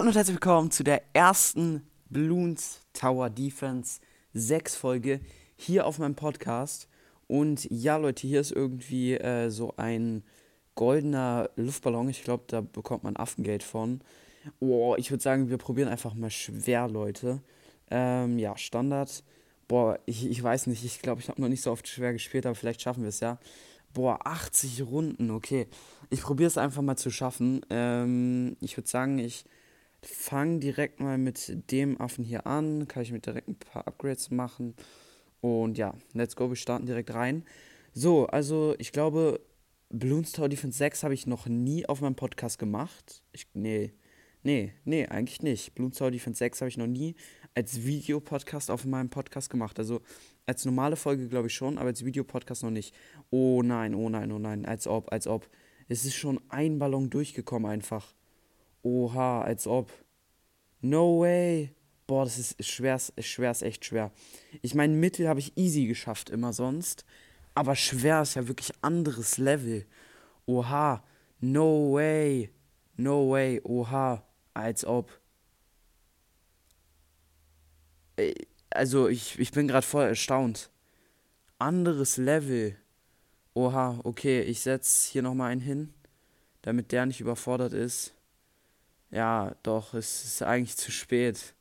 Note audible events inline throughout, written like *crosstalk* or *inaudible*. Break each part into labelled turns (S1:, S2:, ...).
S1: Hallo und herzlich willkommen zu der ersten Bloons Tower Defense 6 Folge hier auf meinem Podcast. Und ja, Leute, hier ist irgendwie äh, so ein goldener Luftballon. Ich glaube, da bekommt man Affengeld von. Oh, ich würde sagen, wir probieren einfach mal schwer, Leute. Ähm, ja, Standard. Boah, ich, ich weiß nicht. Ich glaube, ich habe noch nicht so oft schwer gespielt, aber vielleicht schaffen wir es ja. Boah, 80 Runden, okay. Ich probiere es einfach mal zu schaffen. Ähm, ich würde sagen, ich fange direkt mal mit dem Affen hier an. Kann ich mit direkt ein paar Upgrades machen. Und ja, let's go, wir starten direkt rein. So, also ich glaube, Bloons Tower Defense 6 habe ich noch nie auf meinem Podcast gemacht. Ich, nee, nee, nee, eigentlich nicht. Bloons Tower Defense 6 habe ich noch nie als Videopodcast auf meinem Podcast gemacht. Also als normale Folge glaube ich schon, aber als Videopodcast noch nicht. Oh nein, oh nein, oh nein, als ob, als ob. Es ist schon ein Ballon durchgekommen einfach. Oha, als ob. No way. Boah, das ist schwer, schwer, ist echt schwer. Ich meine, Mittel habe ich easy geschafft immer sonst. Aber schwer ist ja wirklich anderes Level. Oha. No way. No way. Oha. Als ob. Also, ich, ich bin gerade voll erstaunt. Anderes Level. Oha, okay, ich setze hier nochmal einen hin, damit der nicht überfordert ist. Ja, doch, es ist eigentlich zu spät.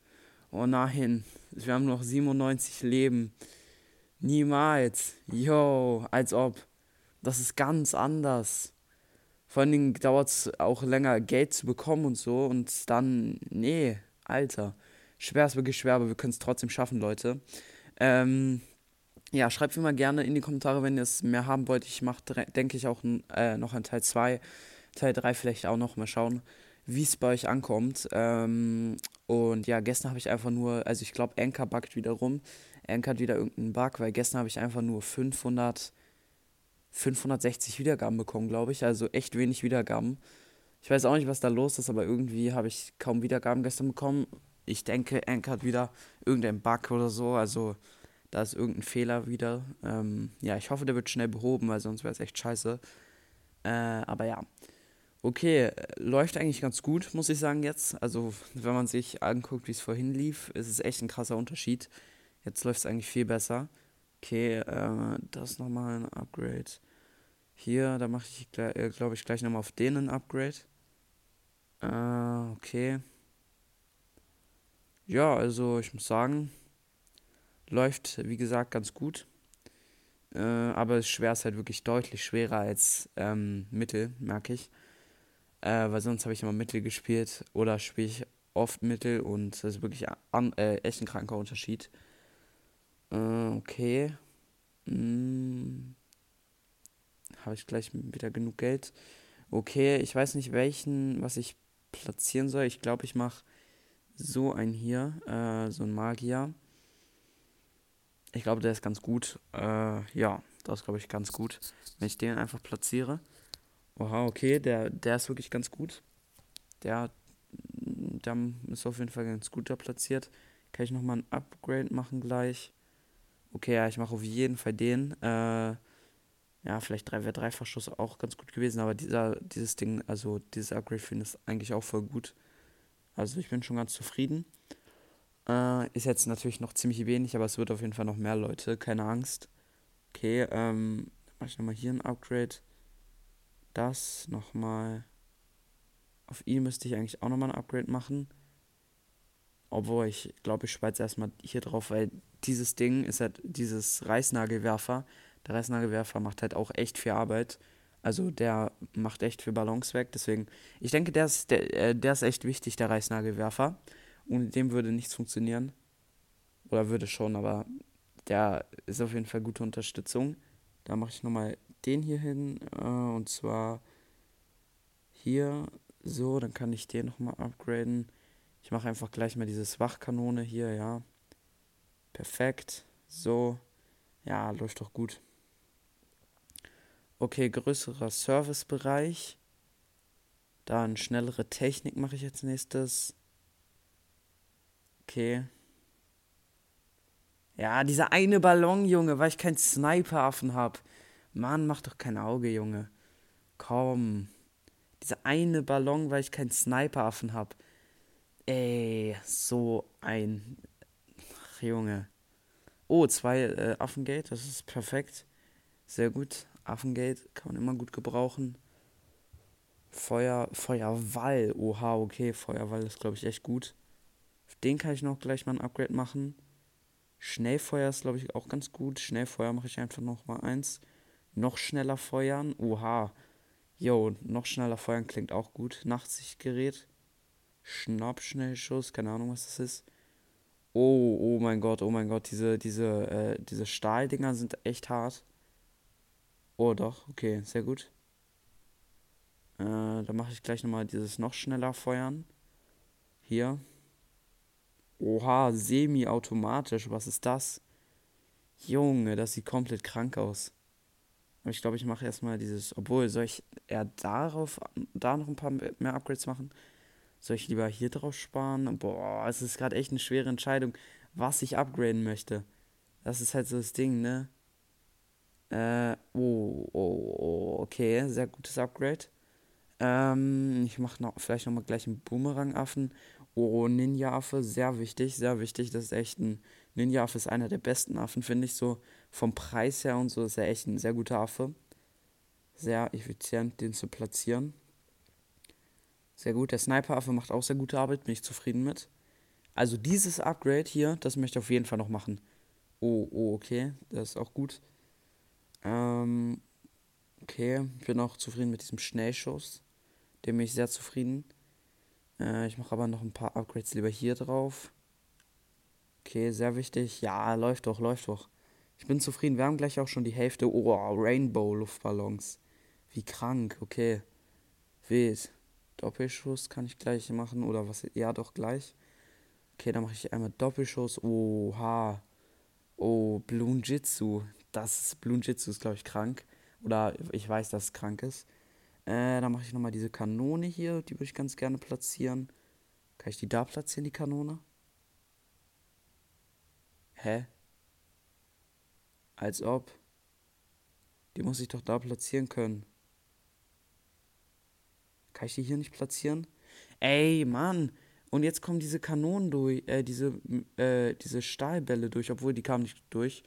S1: Oh nein, wir haben noch 97 Leben. Niemals. Yo, als ob. Das ist ganz anders. Vor allen Dingen dauert es auch länger, Geld zu bekommen und so. Und dann, nee, Alter. Schwer ist wirklich schwer, aber wir können es trotzdem schaffen, Leute. Ähm, ja, schreibt mir mal gerne in die Kommentare, wenn ihr es mehr haben wollt. Ich mache, denke ich, auch äh, noch ein Teil 2, Teil 3 vielleicht auch noch. Mal schauen wie es bei euch ankommt. Ähm, und ja, gestern habe ich einfach nur, also ich glaube, Anchor buggt wieder rum. Anchor hat wieder irgendeinen Bug, weil gestern habe ich einfach nur 500, 560 Wiedergaben bekommen, glaube ich. Also echt wenig Wiedergaben. Ich weiß auch nicht, was da los ist, aber irgendwie habe ich kaum Wiedergaben gestern bekommen. Ich denke, Anchor hat wieder irgendeinen Bug oder so. Also da ist irgendein Fehler wieder. Ähm, ja, ich hoffe, der wird schnell behoben, weil sonst wäre es echt scheiße. Äh, aber ja. Okay, läuft eigentlich ganz gut, muss ich sagen jetzt. Also, wenn man sich anguckt, wie es vorhin lief, ist es echt ein krasser Unterschied. Jetzt läuft es eigentlich viel besser. Okay, äh, das nochmal ein Upgrade. Hier, da mache ich, äh, glaube ich, gleich nochmal auf den ein Upgrade. Äh, okay. Ja, also ich muss sagen, läuft, wie gesagt, ganz gut. Äh, aber schwer ist halt wirklich deutlich schwerer als ähm, Mittel, merke ich. Äh, weil sonst habe ich immer Mittel gespielt oder spiele ich oft Mittel und das ist wirklich an, äh, echt ein kranker Unterschied. Äh, okay. Hm. Habe ich gleich wieder genug Geld? Okay, ich weiß nicht welchen, was ich platzieren soll. Ich glaube, ich mache so einen hier, äh, so ein Magier. Ich glaube, der ist ganz gut. Äh, ja, das glaube ich, ganz gut, wenn ich den einfach platziere. Oha, okay, der, der ist wirklich ganz gut. Der, der ist auf jeden Fall ganz gut da platziert. Kann ich nochmal ein Upgrade machen gleich? Okay, ja, ich mache auf jeden Fall den. Äh, ja, vielleicht wäre Dreifachschuss auch ganz gut gewesen, aber dieser, dieses Ding, also dieses Upgrade finde ich eigentlich auch voll gut. Also ich bin schon ganz zufrieden. Äh, ist jetzt natürlich noch ziemlich wenig, aber es wird auf jeden Fall noch mehr Leute, keine Angst. Okay, ähm, mache ich nochmal hier ein Upgrade das nochmal. Auf ihn müsste ich eigentlich auch nochmal ein Upgrade machen. Obwohl ich glaube, ich jetzt erstmal hier drauf, weil dieses Ding ist halt dieses Reißnagelwerfer. Der Reißnagelwerfer macht halt auch echt viel Arbeit. Also der macht echt viel Ballons weg. Deswegen, ich denke, der ist, der, äh, der ist echt wichtig, der Reißnagelwerfer. Ohne dem würde nichts funktionieren. Oder würde schon, aber der ist auf jeden Fall gute Unterstützung. Da mache ich nochmal den hier hin. Äh, und zwar hier so. Dann kann ich den nochmal upgraden. Ich mache einfach gleich mal diese Wachkanone hier, ja. Perfekt. So. Ja, läuft doch gut. Okay, größerer Servicebereich. Dann schnellere Technik mache ich jetzt nächstes. Okay. Ja, dieser eine Ballon, Junge, weil ich keinen Sniper-Affen habe. Mann, mach doch kein Auge, Junge. Komm. Dieser eine Ballon, weil ich keinen Sniper-Affen habe. Ey, so ein Ach, Junge. Oh, zwei äh, Affengate, das ist perfekt. Sehr gut. Affengate kann man immer gut gebrauchen. Feuer, Feuerwall. Oha, okay, Feuerwall ist, glaube ich, echt gut. Den kann ich noch gleich mal ein Upgrade machen. Schnellfeuer ist, glaube ich, auch ganz gut. Schnellfeuer mache ich einfach noch mal eins. Noch schneller feuern. Oha. Jo, noch schneller feuern klingt auch gut. Nachtsichtgerät. Schnappschnellschuss. Keine Ahnung, was das ist. Oh, oh mein Gott, oh mein Gott. Diese, diese, äh, diese Stahldinger sind echt hart. Oh, doch. Okay, sehr gut. Äh, dann mache ich gleich nochmal dieses noch schneller feuern. Hier. Oha, semi-automatisch. Was ist das? Junge, das sieht komplett krank aus. Aber ich glaube, ich mache erstmal dieses. Obwohl, soll ich eher darauf, da noch ein paar mehr Upgrades machen? Soll ich lieber hier drauf sparen? Boah, es ist gerade echt eine schwere Entscheidung, was ich upgraden möchte. Das ist halt so das Ding, ne? Äh, oh, oh, oh, okay, sehr gutes Upgrade. Ähm, ich mache noch, vielleicht nochmal gleich einen Boomerang-Affen Oh, Ninja-Affe, sehr wichtig, sehr wichtig. Das ist echt ein. Ninja-Affe ist einer der besten Affen, finde ich. So vom Preis her und so ist er echt ein sehr guter Affe. Sehr effizient, den zu platzieren. Sehr gut. Der Sniper-Affe macht auch sehr gute Arbeit, bin ich zufrieden mit. Also dieses Upgrade hier, das möchte ich auf jeden Fall noch machen. Oh, oh, okay. Das ist auch gut. Ähm, okay. Bin auch zufrieden mit diesem Schnellschuss. Dem bin ich sehr zufrieden. Äh, ich mache aber noch ein paar Upgrades lieber hier drauf. Okay, sehr wichtig. Ja, läuft doch, läuft doch. Ich bin zufrieden. Wir haben gleich auch schon die Hälfte. Oh, Rainbow-Luftballons. Wie krank, okay. Wild. Doppelschuss kann ich gleich machen. Oder was? Ja, doch gleich. Okay, dann mache ich einmal Doppelschuss. Oha. Oh, Blunjitsu. Das ist Blunjitsu ist, glaube ich, krank. Oder ich weiß, dass es krank ist. Äh, dann mache ich nochmal diese Kanone hier. Die würde ich ganz gerne platzieren. Kann ich die da platzieren, die Kanone? Hä? Als ob. Die muss ich doch da platzieren können. Kann ich die hier nicht platzieren? Ey, Mann. Und jetzt kommen diese Kanonen durch, äh, diese, äh, diese Stahlbälle durch, obwohl die kamen nicht durch.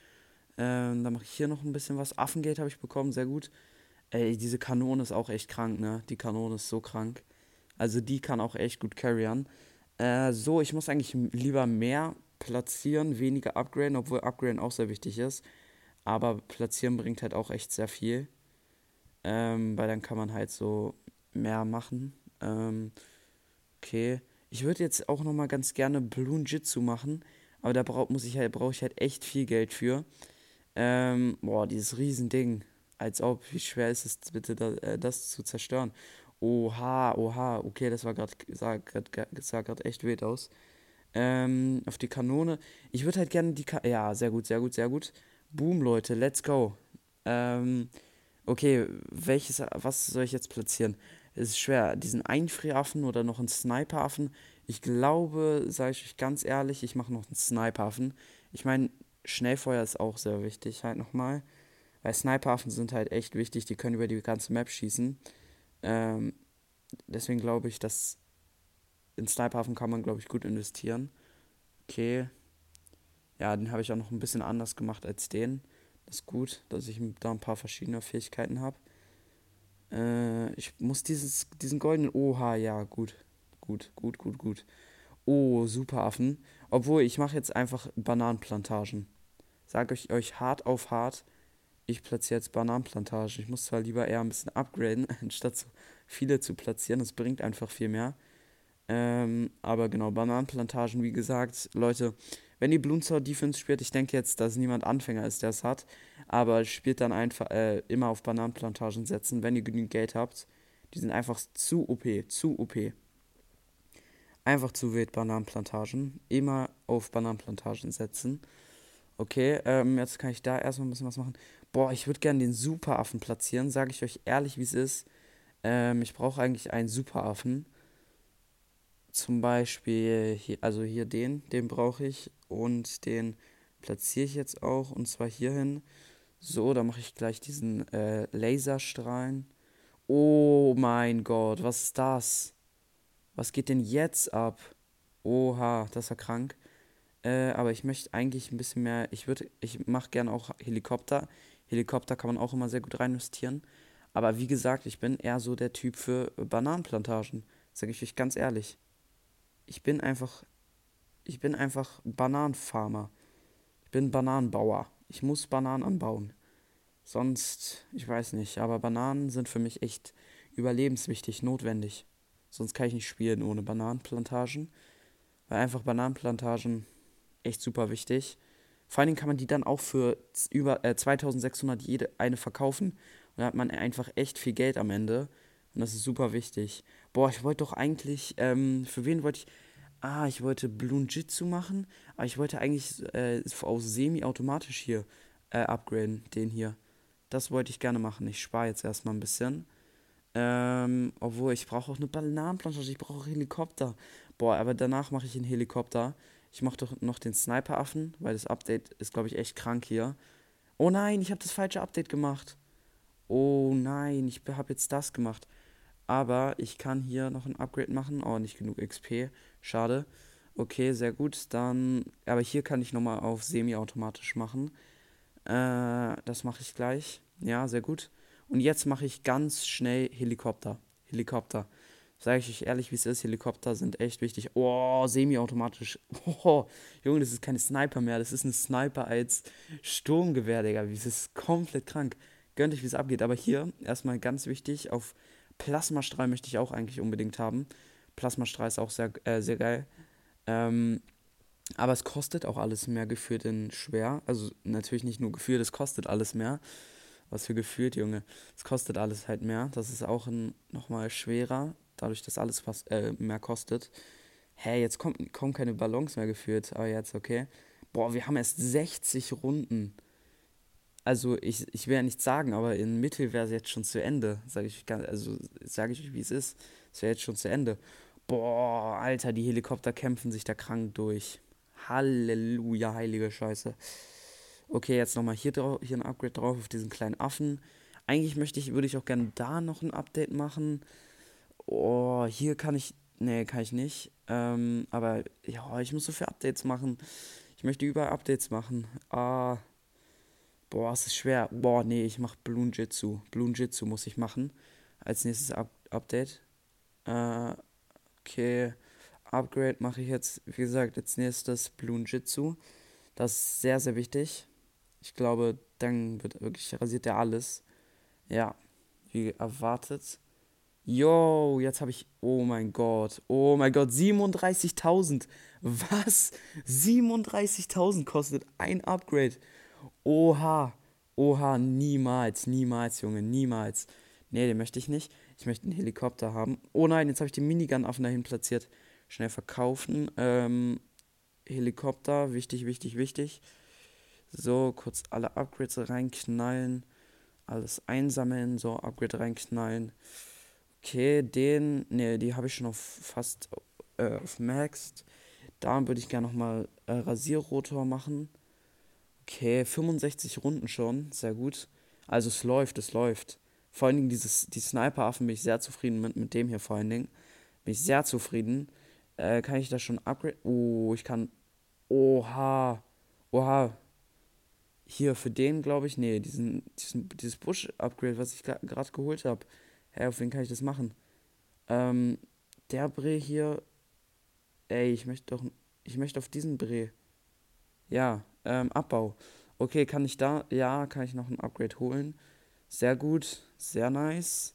S1: Ähm, dann mache ich hier noch ein bisschen was. Affengate habe ich bekommen, sehr gut. Ey, diese Kanone ist auch echt krank, ne? Die Kanone ist so krank. Also die kann auch echt gut carryen. Äh, so, ich muss eigentlich lieber mehr platzieren, weniger upgraden, obwohl upgraden auch sehr wichtig ist. Aber platzieren bringt halt auch echt sehr viel. Ähm, weil dann kann man halt so mehr machen. Ähm, okay. Ich würde jetzt auch noch mal ganz gerne Balloon Jitsu machen. Aber da brauch, muss ich halt, brauche ich halt echt viel Geld für. Ähm, boah, dieses Riesending. Als ob, wie schwer ist es bitte, da, äh, das zu zerstören? Oha, oha, okay, das war gerade, sah gerade echt wild aus. Ähm, auf die Kanone. Ich würde halt gerne die, Ka ja, sehr gut, sehr gut, sehr gut. Boom, Leute, let's go. Ähm, okay, welches, was soll ich jetzt platzieren? Es ist schwer, diesen Einfrieraffen oder noch einen Sniperaffen. Ich glaube, sage ich euch ganz ehrlich, ich mache noch einen Sniperaffen. Ich meine, Schnellfeuer ist auch sehr wichtig, halt nochmal. Weil Sniperaffen sind halt echt wichtig, die können über die ganze Map schießen. Ähm, deswegen glaube ich, dass in Sniperhafen kann man, glaube ich, gut investieren. Okay. Ja, den habe ich auch noch ein bisschen anders gemacht als den. Das ist gut, dass ich da ein paar verschiedene Fähigkeiten habe. Äh, ich muss dieses, diesen goldenen. Oha, ja, gut. Gut, gut, gut, gut. Oh, Superaffen. Obwohl, ich mache jetzt einfach Bananenplantagen. Sage ich euch hart auf hart, ich platziere jetzt Bananenplantagen. Ich muss zwar lieber eher ein bisschen upgraden, *laughs* anstatt so viele zu platzieren. Das bringt einfach viel mehr. Ähm, aber genau, Bananenplantagen, wie gesagt, Leute, wenn ihr Bloomstar Defense spielt, ich denke jetzt, dass niemand Anfänger ist, der es hat, aber spielt dann einfach äh, immer auf Bananenplantagen setzen, wenn ihr genügend Geld habt. Die sind einfach zu OP, zu OP. Einfach zu wild Bananenplantagen. Immer auf Bananenplantagen setzen. Okay, ähm, jetzt kann ich da erstmal ein bisschen was machen. Boah, ich würde gerne den Superaffen platzieren, sage ich euch ehrlich, wie es ist. Ähm, ich brauche eigentlich einen Superaffen. Zum Beispiel, hier, also hier den, den brauche ich. Und den platziere ich jetzt auch. Und zwar hierhin. So, da mache ich gleich diesen äh, Laserstrahlen. Oh mein Gott, was ist das? Was geht denn jetzt ab? Oha, das war krank. Äh, aber ich möchte eigentlich ein bisschen mehr. Ich würde, ich mache gerne auch Helikopter. Helikopter kann man auch immer sehr gut rein investieren. Aber wie gesagt, ich bin eher so der Typ für Bananenplantagen. Sage ich euch ganz ehrlich. Ich bin einfach, ich bin einfach Bananenfarmer. Ich bin Bananenbauer. Ich muss Bananen anbauen. Sonst, ich weiß nicht, aber Bananen sind für mich echt überlebenswichtig, notwendig. Sonst kann ich nicht spielen ohne Bananenplantagen. Weil einfach Bananenplantagen echt super wichtig. Vor allen Dingen kann man die dann auch für über äh, 2600 jede eine verkaufen. Und da hat man einfach echt viel Geld am Ende. Und das ist super wichtig. Boah, ich wollte doch eigentlich, ähm, für wen wollte ich. Ah, ich wollte Blunjitsu machen, aber ich wollte eigentlich äh, aus semi-automatisch hier äh, upgraden, den hier. Das wollte ich gerne machen. Ich spare jetzt erstmal ein bisschen. Ähm, obwohl, ich brauche auch eine Bananenplantage, ich brauche auch Helikopter. Boah, aber danach mache ich einen Helikopter. Ich mache doch noch den Sniper-Affen, weil das Update ist, glaube ich, echt krank hier. Oh nein, ich habe das falsche Update gemacht. Oh nein, ich habe jetzt das gemacht. Aber ich kann hier noch ein Upgrade machen. Oh, nicht genug XP. Schade. Okay, sehr gut. Dann, aber hier kann ich nochmal auf semi-automatisch machen. Äh, das mache ich gleich. Ja, sehr gut. Und jetzt mache ich ganz schnell Helikopter. Helikopter. Sage ich euch ehrlich, wie es ist. Helikopter sind echt wichtig. Oh, semi-automatisch. *laughs* Oh, Junge, das ist keine Sniper mehr. Das ist ein Sniper als Sturmgewehr, Digga. Das ist komplett krank. Gönnt euch, wie es abgeht. Aber hier erstmal ganz wichtig. Auf Plasmastrahl möchte ich auch eigentlich unbedingt haben. Plasmastrahl ist auch sehr, äh, sehr geil. Ähm, aber es kostet auch alles mehr gefühlt in schwer. Also natürlich nicht nur gefühlt, es kostet alles mehr. Was für gefühlt, Junge. Es kostet alles halt mehr. Das ist auch nochmal schwerer, dadurch, dass alles was, äh, mehr kostet. Hä, hey, jetzt kommt, kommen keine Ballons mehr geführt. Aber jetzt, okay. Boah, wir haben erst 60 Runden. Also ich, ich will ja nichts sagen, aber in Mittel wäre es jetzt schon zu Ende. Sage ich, also sage ich euch, wie es ist. Es wäre jetzt schon zu Ende. Boah, Alter, die Helikopter kämpfen sich da krank durch. Halleluja, heilige Scheiße. Okay, jetzt nochmal hier, hier ein Upgrade drauf auf diesen kleinen Affen. Eigentlich möchte ich, würde ich auch gerne da noch ein Update machen. Oh, hier kann ich. Nee, kann ich nicht. Ähm, aber ja, ich muss so viele Updates machen. Ich möchte überall Updates machen. Ah. Boah, es ist schwer. Boah, nee, ich mache Bloon Jitsu. Bloon Jitsu muss ich machen. Als nächstes Up Update. Äh, okay. Upgrade mache ich jetzt, wie gesagt, als nächstes Bloon Jitsu. Das ist sehr, sehr wichtig. Ich glaube, dann wird wirklich rasiert er alles. Ja, wie erwartet. Yo, jetzt habe ich. Oh mein Gott. Oh mein Gott. 37.000. Was? 37.000 kostet ein Upgrade. Oha. Oha. Niemals. Niemals, Junge. Niemals. Nee, den möchte ich nicht. Ich möchte einen Helikopter haben. Oh nein, jetzt habe ich den Minigun-Affen dahin platziert schnell verkaufen. Ähm, Helikopter, wichtig, wichtig, wichtig. So, kurz alle Upgrades reinknallen. Alles einsammeln, so, Upgrade reinknallen. Okay, den, ne, die habe ich schon auf fast äh, auf Maxed. Da würde ich gerne nochmal äh, Rasierrotor machen. Okay, 65 Runden schon, sehr gut. Also es läuft, es läuft. Vor allen Dingen dieses, die Sniper-Affen bin ich sehr zufrieden mit, mit dem hier vor allen Dingen. Bin ich sehr zufrieden. Äh, kann ich das schon upgrade? Oh, ich kann. Oha. Oha. Hier für den, glaube ich, nee, diesen, diesen, dieses Bush-Upgrade, was ich gerade geholt habe. Hä, auf wen kann ich das machen? Ähm, der Bre hier. Ey, ich möchte doch. Ich möchte auf diesen Bre. Ja, ähm, Abbau. Okay, kann ich da. Ja, kann ich noch ein Upgrade holen. Sehr gut. Sehr nice.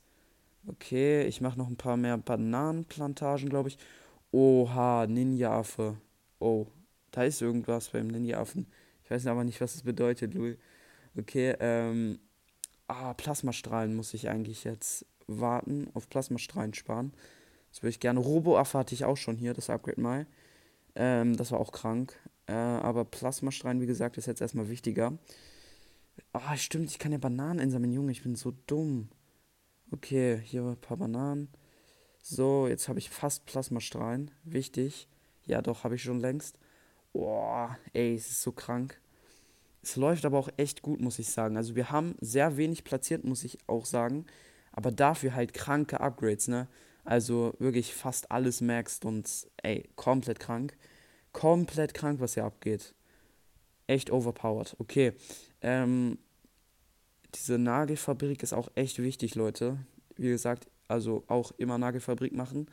S1: Okay, ich mache noch ein paar mehr Bananenplantagen, glaube ich. Oha, Ninja-Affe. Oh, da ist irgendwas beim Ninja-Affen. Ich weiß aber nicht, was das bedeutet, Louis. Okay, ähm. Ah, Plasmastrahlen muss ich eigentlich jetzt warten, auf Plasmastrahlen sparen. Das würde ich gerne. Robo-Affe hatte ich auch schon hier, das Upgrade mal. Ähm, das war auch krank. Äh, aber Plasmastrahlen, wie gesagt, ist jetzt erstmal wichtiger. Ah, stimmt, ich kann ja Bananen einsammeln, Junge, ich bin so dumm. Okay, hier ein paar Bananen. So, jetzt habe ich fast Plasmastrahlen. Wichtig. Ja, doch, habe ich schon längst. Boah, ey, es ist so krank. Es läuft aber auch echt gut, muss ich sagen. Also wir haben sehr wenig platziert, muss ich auch sagen. Aber dafür halt kranke Upgrades, ne? Also wirklich fast alles maxed und ey, komplett krank. Komplett krank, was hier abgeht. Echt overpowered. Okay. Ähm, diese Nagelfabrik ist auch echt wichtig, Leute. Wie gesagt, also auch immer Nagelfabrik machen.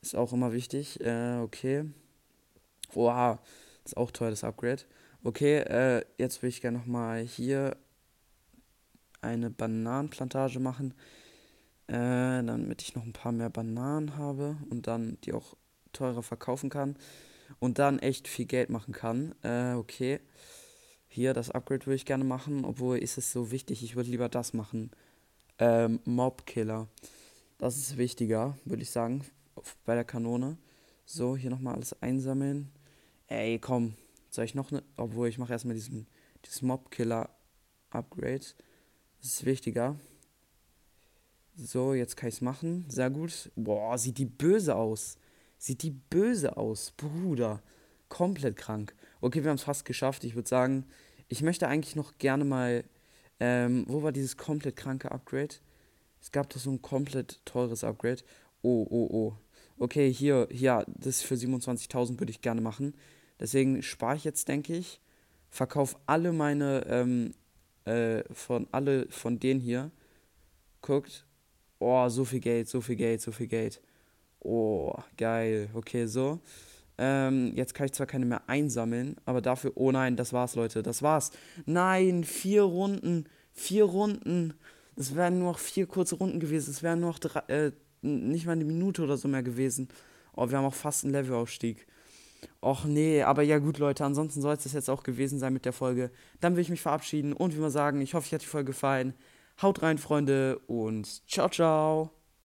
S1: Ist auch immer wichtig. Äh, okay. Oha. Ist auch teuer, das Upgrade. Okay, äh, jetzt will ich gerne nochmal hier eine Bananenplantage machen. Äh, damit ich noch ein paar mehr Bananen habe und dann die auch teurer verkaufen kann. Und dann echt viel Geld machen kann. Äh, okay. Hier, das Upgrade würde ich gerne machen, obwohl ist es so wichtig. Ich würde lieber das machen. Ähm, Mobkiller. Das ist wichtiger, würde ich sagen, bei der Kanone. So, hier nochmal alles einsammeln. Ey, komm. Soll ich noch eine. Obwohl, ich mache erstmal diesen, dieses Mobkiller-Upgrade. Das ist wichtiger. So, jetzt kann ich es machen. Sehr gut. Boah, sieht die böse aus. Sieht die böse aus, Bruder. Komplett krank. Okay, wir haben es fast geschafft. Ich würde sagen, ich möchte eigentlich noch gerne mal. Ähm, wo war dieses komplett kranke Upgrade? Es gab doch so ein komplett teures Upgrade. Oh, oh, oh. Okay, hier, ja, das für 27.000 würde ich gerne machen. Deswegen spare ich jetzt, denke ich. Verkaufe alle meine, ähm, äh, von alle von denen hier. Guckt. Oh, so viel Geld, so viel Geld, so viel Geld. Oh, geil. Okay, so. Ähm, jetzt kann ich zwar keine mehr einsammeln, aber dafür, oh nein, das war's, Leute, das war's. Nein, vier Runden, vier Runden. Es wären nur noch vier kurze Runden gewesen. Es wären nur noch drei, äh, nicht mal eine Minute oder so mehr gewesen. Oh, wir haben auch fast einen Levelaufstieg. Och nee, aber ja gut, Leute, ansonsten soll es das jetzt auch gewesen sein mit der Folge. Dann will ich mich verabschieden und wie wir sagen, ich hoffe, euch hat die Folge gefallen. Haut rein, Freunde, und ciao, ciao.